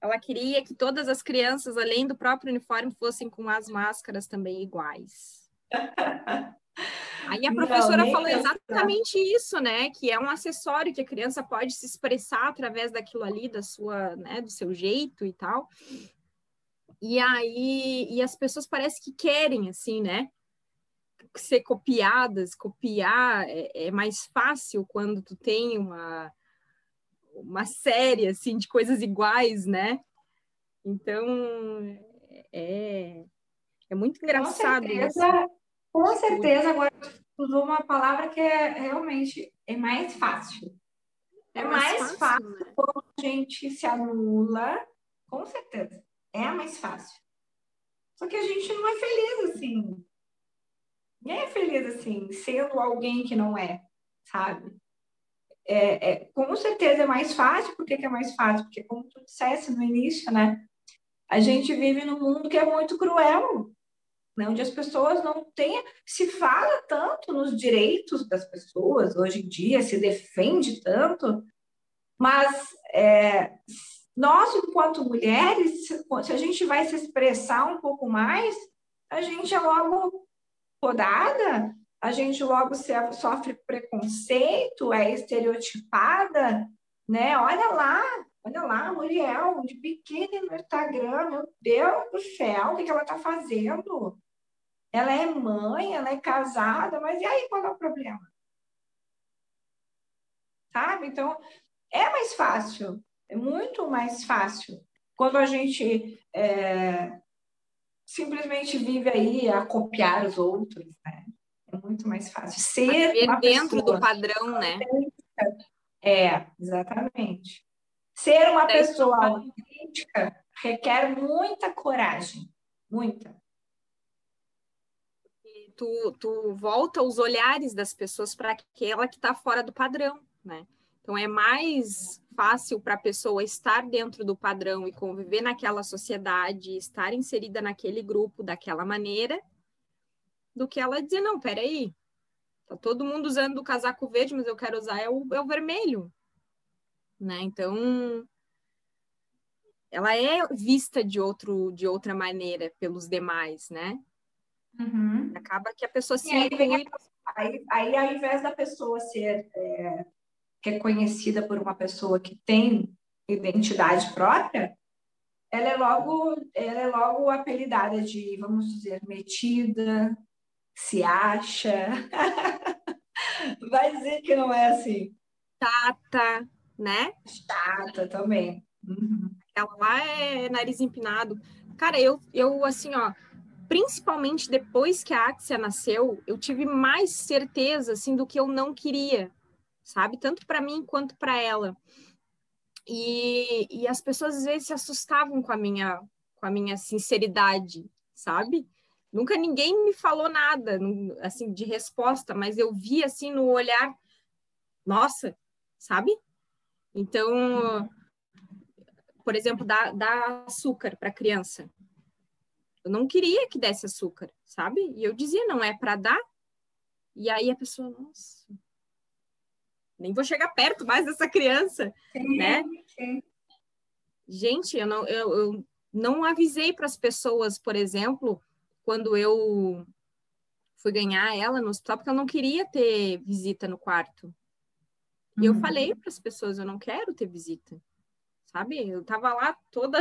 Ela queria que todas as crianças, além do próprio uniforme, fossem com as máscaras também iguais. Aí a professora não, falou exatamente isso, né? Que é um acessório que a criança pode se expressar através daquilo ali, da sua, né, do seu jeito e tal. E aí, e as pessoas parecem que querem, assim, né? Ser copiadas, copiar é, é mais fácil quando tu tem uma, uma série, assim, de coisas iguais, né? Então, é, é muito engraçado. Com certeza, com certeza, agora usou uma palavra que é realmente é mais fácil. É, é mais, mais, fácil, fácil né? quando a gente se anula, com certeza. É mais fácil. Só que a gente não é feliz assim. Ninguém é feliz assim, sendo alguém que não é, sabe? é, é, com certeza é mais fácil. Por que, que é mais fácil? Porque, como tu dissesse no início, né? A gente vive num mundo que é muito cruel, né? onde as pessoas não têm. Se fala tanto nos direitos das pessoas hoje em dia, se defende tanto, mas é, nós, enquanto mulheres, se a gente vai se expressar um pouco mais, a gente é logo podada, a gente logo sofre preconceito, é estereotipada, né? Olha lá, olha lá, Muriel, de biquíni no Instagram, meu Deus do céu, o que, que ela está fazendo? Ela é mãe, ela é casada, mas e aí qual é o problema? Sabe? Então, é mais fácil, é muito mais fácil. Quando a gente é, simplesmente vive aí a copiar os outros, né? É muito mais fácil. Ser dentro do padrão, né? É, exatamente. Ser uma pessoa autêntica requer muita coragem, muita. Tu, tu volta os olhares das pessoas para aquela que está fora do padrão, né? Então é mais fácil para a pessoa estar dentro do padrão e conviver naquela sociedade, estar inserida naquele grupo daquela maneira, do que ela dizer, não, peraí, tá todo mundo usando o casaco verde, mas eu quero usar é o, é o vermelho. Né? Então, ela é vista de, outro, de outra maneira pelos demais, né? Uhum. Acaba que a pessoa se aí, inclui... aí, aí, ao invés da pessoa ser é, reconhecida por uma pessoa que tem identidade própria, ela é logo, ela é logo apelidada de, vamos dizer, metida, se acha. Vai dizer que não é assim. Tata, né? Chata também. Uhum. Ela lá é nariz empinado. Cara, eu, eu assim, ó, principalmente depois que a Axia nasceu, eu tive mais certeza, assim, do que eu não queria, sabe? Tanto para mim quanto para ela. E, e as pessoas às vezes se assustavam com a minha, com a minha sinceridade, sabe? Nunca ninguém me falou nada, assim, de resposta, mas eu vi, assim, no olhar, nossa, sabe? Então, por exemplo, dar, açúcar para criança. Eu não queria que desse açúcar, sabe? E eu dizia, não é para dar. E aí a pessoa, nossa, nem vou chegar perto mais dessa criança, sim, né? Sim. Gente, eu não, eu, eu não avisei para as pessoas, por exemplo, quando eu fui ganhar ela no hospital, porque eu não queria ter visita no quarto. E eu uhum. falei para as pessoas, eu não quero ter visita. Sabe? Eu tava lá toda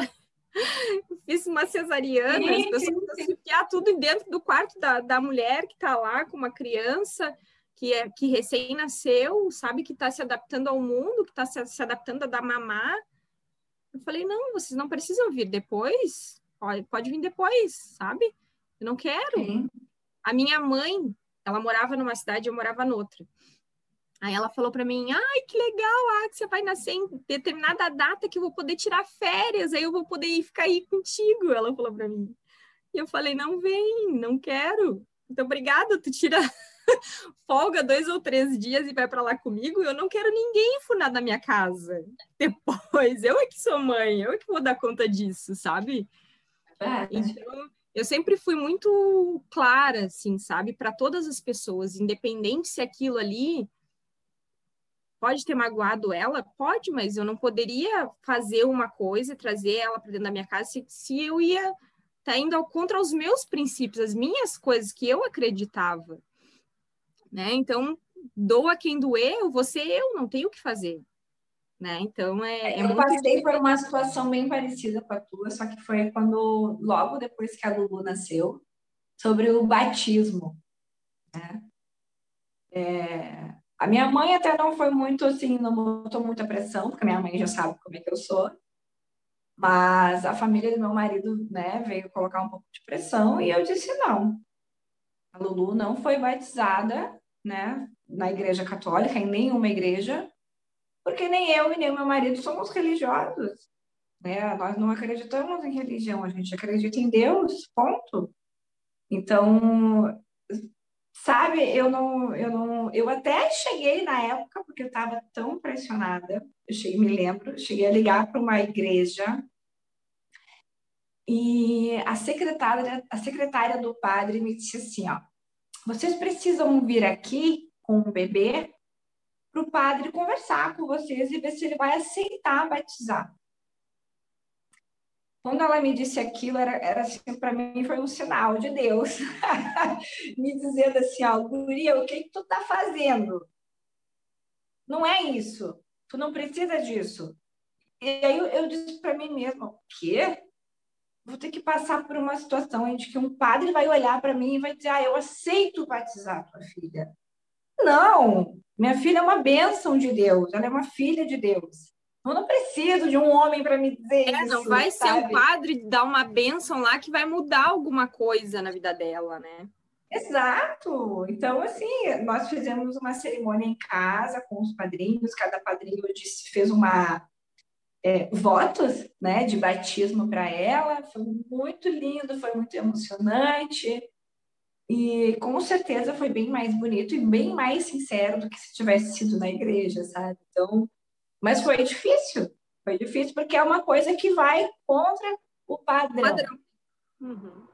fiz uma cesariana, sim, as pessoas enfiar tudo dentro do quarto da, da mulher que tá lá com uma criança que é que recém nasceu, sabe que está se adaptando ao mundo, que está se, se adaptando a dar mamar. Eu falei, não, vocês não precisam vir depois, pode, pode vir depois, sabe? Eu não quero. Sim. A minha mãe, ela morava numa cidade, eu morava noutra. Aí ela falou para mim: ai, que legal, ah, que você vai nascer em determinada data que eu vou poder tirar férias, aí eu vou poder ir ficar aí contigo. Ela falou para mim. E eu falei: não vem, não quero. Então, obrigada, tu tira folga dois ou três dias e vai para lá comigo. Eu não quero ninguém funar na minha casa. Depois, eu é que sou mãe, eu é que vou dar conta disso, sabe? É. Então, eu sempre fui muito clara, assim, sabe, para todas as pessoas, independente se aquilo ali pode ter magoado ela, pode, mas eu não poderia fazer uma coisa e trazer ela para dentro da minha casa se, se eu ia estar tá indo ao, contra os meus princípios, as minhas coisas que eu acreditava, né? Então, doa quem doer, eu vou ser eu, não tenho o que fazer. Né? Então é, é eu muito... passei por uma situação bem parecida com a tua, só que foi quando logo depois que a Lulu nasceu, sobre o batismo, né? É... A minha mãe até não foi muito assim, não botou muita pressão, porque minha mãe já sabe como é que eu sou. Mas a família do meu marido, né, veio colocar um pouco de pressão e eu disse não. A Lulu não foi batizada, né, na igreja católica, em nenhuma igreja, porque nem eu e nem meu marido somos religiosos. Né? Nós não acreditamos em religião, a gente acredita em Deus, ponto. Então, sabe, eu não, eu não, eu até cheguei na época, porque eu estava tão pressionada, eu cheguei, me lembro, cheguei a ligar para uma igreja e a secretária, a secretária do padre me disse assim, ó, vocês precisam vir aqui com o bebê para o padre conversar com vocês e ver se ele vai aceitar batizar. Quando ela me disse aquilo, era, era assim, para mim foi um sinal de Deus, me dizendo assim, ó, Guria, o que, que tu tá fazendo? Não é isso, tu não precisa disso. E aí eu, eu disse para mim mesma, o quê? vou ter que passar por uma situação em que um padre vai olhar para mim e vai dizer: Ah, eu aceito batizar tua filha. Não, minha filha é uma bênção de Deus, ela é uma filha de Deus. Eu não preciso de um homem para me dizer é, isso. Não vai sabe? ser o padre dar uma bênção lá que vai mudar alguma coisa na vida dela, né? Exato. Então, assim, nós fizemos uma cerimônia em casa com os padrinhos, cada padrinho disse, fez uma é, votos né, de batismo para ela. Foi muito lindo, foi muito emocionante. E com certeza foi bem mais bonito e bem mais sincero do que se tivesse sido na igreja, sabe? Então, mas foi difícil. Foi difícil porque é uma coisa que vai contra o padrão. padrão. Uhum.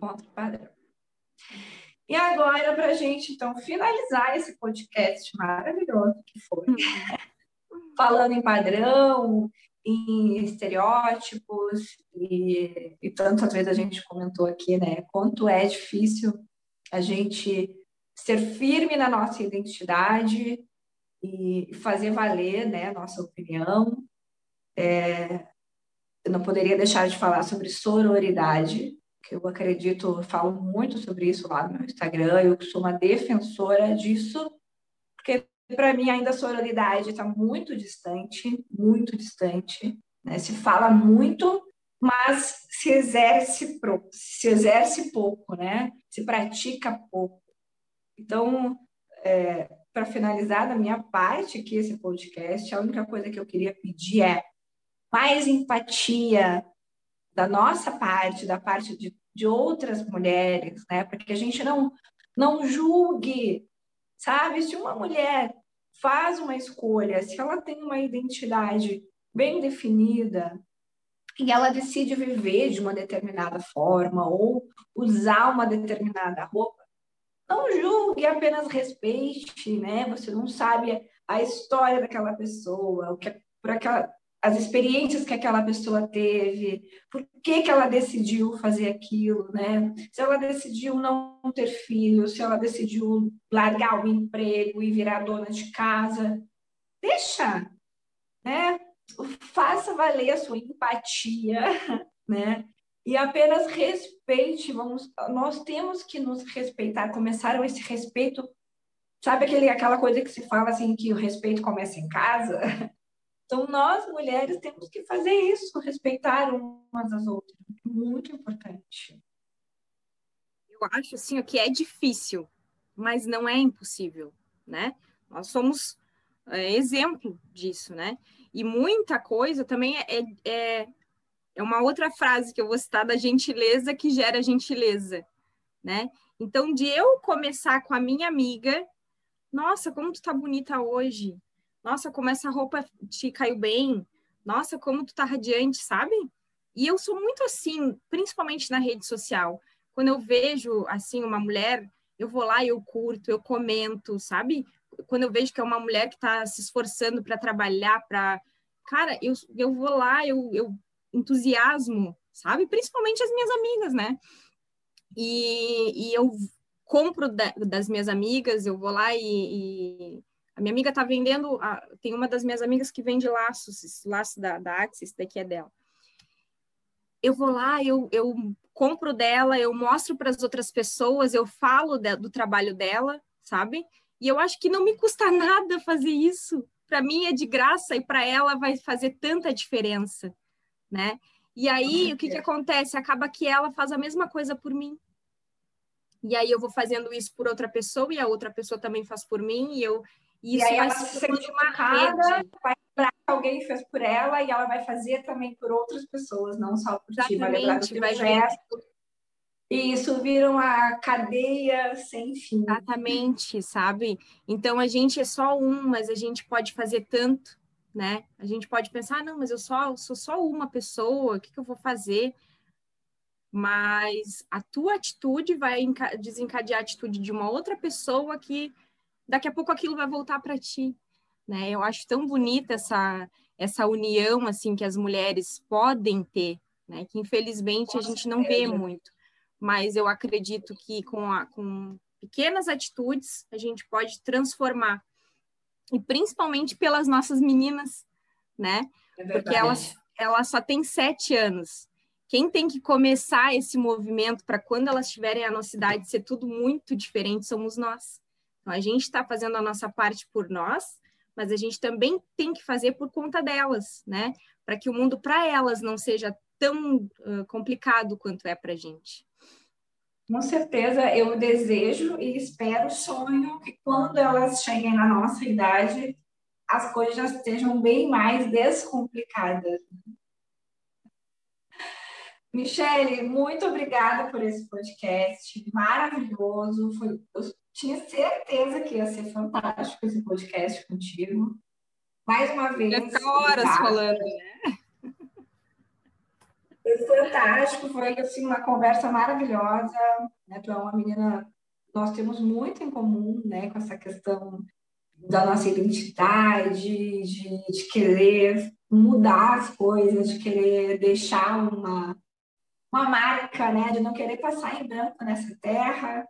Contra o padrão. E agora, para a gente, então, finalizar esse podcast maravilhoso que foi, uhum falando em padrão, em estereótipos, e, e tantas vezes a gente comentou aqui, né? Quanto é difícil a gente ser firme na nossa identidade e fazer valer, né, nossa opinião. É, eu não poderia deixar de falar sobre sororidade, que eu acredito, eu falo muito sobre isso lá no meu Instagram, eu sou uma defensora disso, porque para mim, ainda a sororidade está muito distante, muito distante. Né? Se fala muito, mas se exerce, se exerce pouco, né? se pratica pouco. Então, é, para finalizar da minha parte aqui, esse podcast, a única coisa que eu queria pedir é mais empatia da nossa parte, da parte de, de outras mulheres, né? Para que a gente não, não julgue, sabe? Se uma mulher faz uma escolha, se ela tem uma identidade bem definida e ela decide viver de uma determinada forma ou usar uma determinada roupa, não julgue, apenas respeite, né? Você não sabe a história daquela pessoa, o que aquela as experiências que aquela pessoa teve, por que, que ela decidiu fazer aquilo, né? Se ela decidiu não ter filhos, se ela decidiu largar o emprego e virar dona de casa, deixa, né? Faça valer a sua empatia, né? E apenas respeite, vamos, nós temos que nos respeitar, começar esse respeito, sabe aquele, aquela coisa que se fala assim, que o respeito começa em casa? Então, nós mulheres temos que fazer isso, respeitar umas às outras. Muito importante. Eu acho assim que é difícil, mas não é impossível, né? Nós somos é, exemplo disso, né? E muita coisa também é, é, é uma outra frase que eu vou citar da gentileza que gera gentileza, né? Então, de eu começar com a minha amiga, nossa, como tu tá bonita hoje, nossa, como essa roupa te caiu bem, nossa, como tu tá radiante, sabe? E eu sou muito assim, principalmente na rede social. Quando eu vejo, assim, uma mulher, eu vou lá e eu curto, eu comento, sabe? Quando eu vejo que é uma mulher que está se esforçando para trabalhar, para. Cara, eu, eu vou lá, eu, eu entusiasmo, sabe? Principalmente as minhas amigas, né? E, e eu compro da, das minhas amigas, eu vou lá e, e a minha amiga está vendendo, a, tem uma das minhas amigas que vende laços, esse laço da, da Axis, daqui é dela. Eu vou lá, eu, eu compro dela, eu mostro para as outras pessoas, eu falo de, do trabalho dela, sabe? E eu acho que não me custa nada fazer isso. Para mim é de graça e para ela vai fazer tanta diferença, né? E aí, o que, que acontece? Acaba que ela faz a mesma coisa por mim. E aí eu vou fazendo isso por outra pessoa e a outra pessoa também faz por mim e eu e isso e aí ela se sente marcada, vai lembrar que alguém fez por ela e ela vai fazer também por outras pessoas, não só por Exatamente, ti. Vai lembrar do vai. E isso vira uma cadeia sem fim. Exatamente, sabe? Então a gente é só um, mas a gente pode fazer tanto, né? A gente pode pensar, ah, não, mas eu só sou só uma pessoa, o que, que eu vou fazer? Mas a tua atitude vai desencadear a atitude de uma outra pessoa que daqui a pouco aquilo vai voltar para ti, né? Eu acho tão bonita essa essa união assim que as mulheres podem ter, né? Que infelizmente a gente não vê muito, mas eu acredito que com, a, com pequenas atitudes a gente pode transformar e principalmente pelas nossas meninas, né? É Porque elas elas só têm sete anos. Quem tem que começar esse movimento para quando elas tiverem a nossa idade ser tudo muito diferente somos nós. Então, a gente está fazendo a nossa parte por nós, mas a gente também tem que fazer por conta delas, né? Para que o mundo para elas não seja tão uh, complicado quanto é para a gente. Com certeza, eu desejo e espero, sonho que quando elas cheguem na nossa idade, as coisas já estejam bem mais descomplicadas. Michele, muito obrigada por esse podcast maravilhoso. Foi, eu tinha certeza que ia ser fantástico esse podcast contigo. Mais uma vez. Já horas obrigada. falando, né? Foi fantástico, foi assim, uma conversa maravilhosa. Né? Tu é uma menina, nós temos muito em comum né, com essa questão da nossa identidade, de, de querer mudar as coisas, de querer deixar uma, uma marca, né, de não querer passar em branco nessa terra.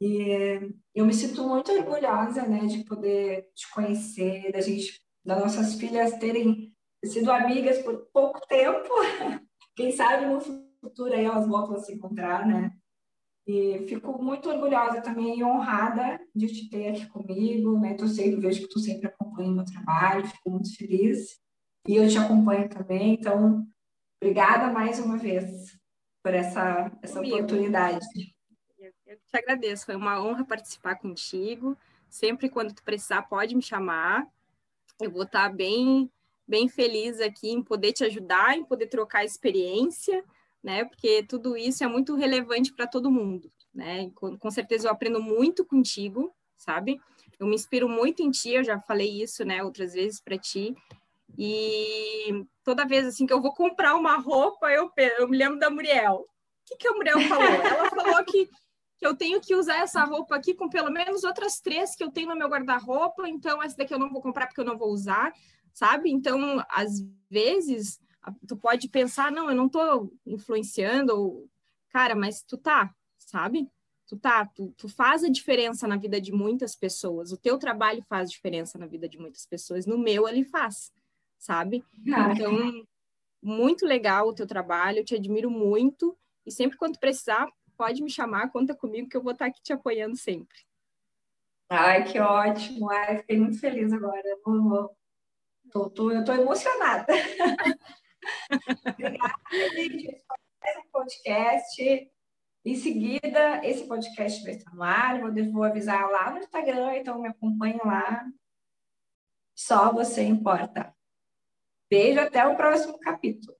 E eu me sinto muito orgulhosa, né, de poder te conhecer, da gente, das nossas filhas terem sido amigas por pouco tempo. Quem sabe no futuro aí elas voltam a se encontrar, né? E fico muito orgulhosa também e honrada de te ter aqui comigo, né? Tu sempre vejo que tu sempre acompanha o meu trabalho, fico muito feliz. E eu te acompanho também, então obrigada mais uma vez por essa, essa oportunidade. Eu te agradeço, foi uma honra participar contigo. Sempre quando tu precisar, pode me chamar. Eu vou estar bem, bem feliz aqui em poder te ajudar, em poder trocar experiência, né? Porque tudo isso é muito relevante para todo mundo, né? Com, com certeza eu aprendo muito contigo, sabe? Eu me inspiro muito em ti, eu já falei isso, né, outras vezes para ti. E toda vez assim que eu vou comprar uma roupa, eu, eu me lembro da Muriel. O que, que a Muriel falou? Ela falou que, que eu tenho que usar essa roupa aqui com pelo menos outras três que eu tenho no meu guarda-roupa, então essa daqui eu não vou comprar porque eu não vou usar, sabe? Então, às vezes, tu pode pensar, não, eu não tô influenciando, ou... cara, mas tu tá, sabe? Tu tá, tu, tu faz a diferença na vida de muitas pessoas, o teu trabalho faz diferença na vida de muitas pessoas, no meu ele faz sabe? Então, muito legal o teu trabalho, eu te admiro muito e sempre quando precisar, pode me chamar, conta comigo que eu vou estar aqui te apoiando sempre. Ai, que ótimo! Ai, fiquei muito feliz agora. Eu tô, tô, eu tô emocionada. Obrigada, gente. Mais um podcast. Em seguida, esse podcast vai estar no ar. Eu vou avisar lá no Instagram, então me acompanhe lá. Só você importa. Beijo, até o próximo capítulo.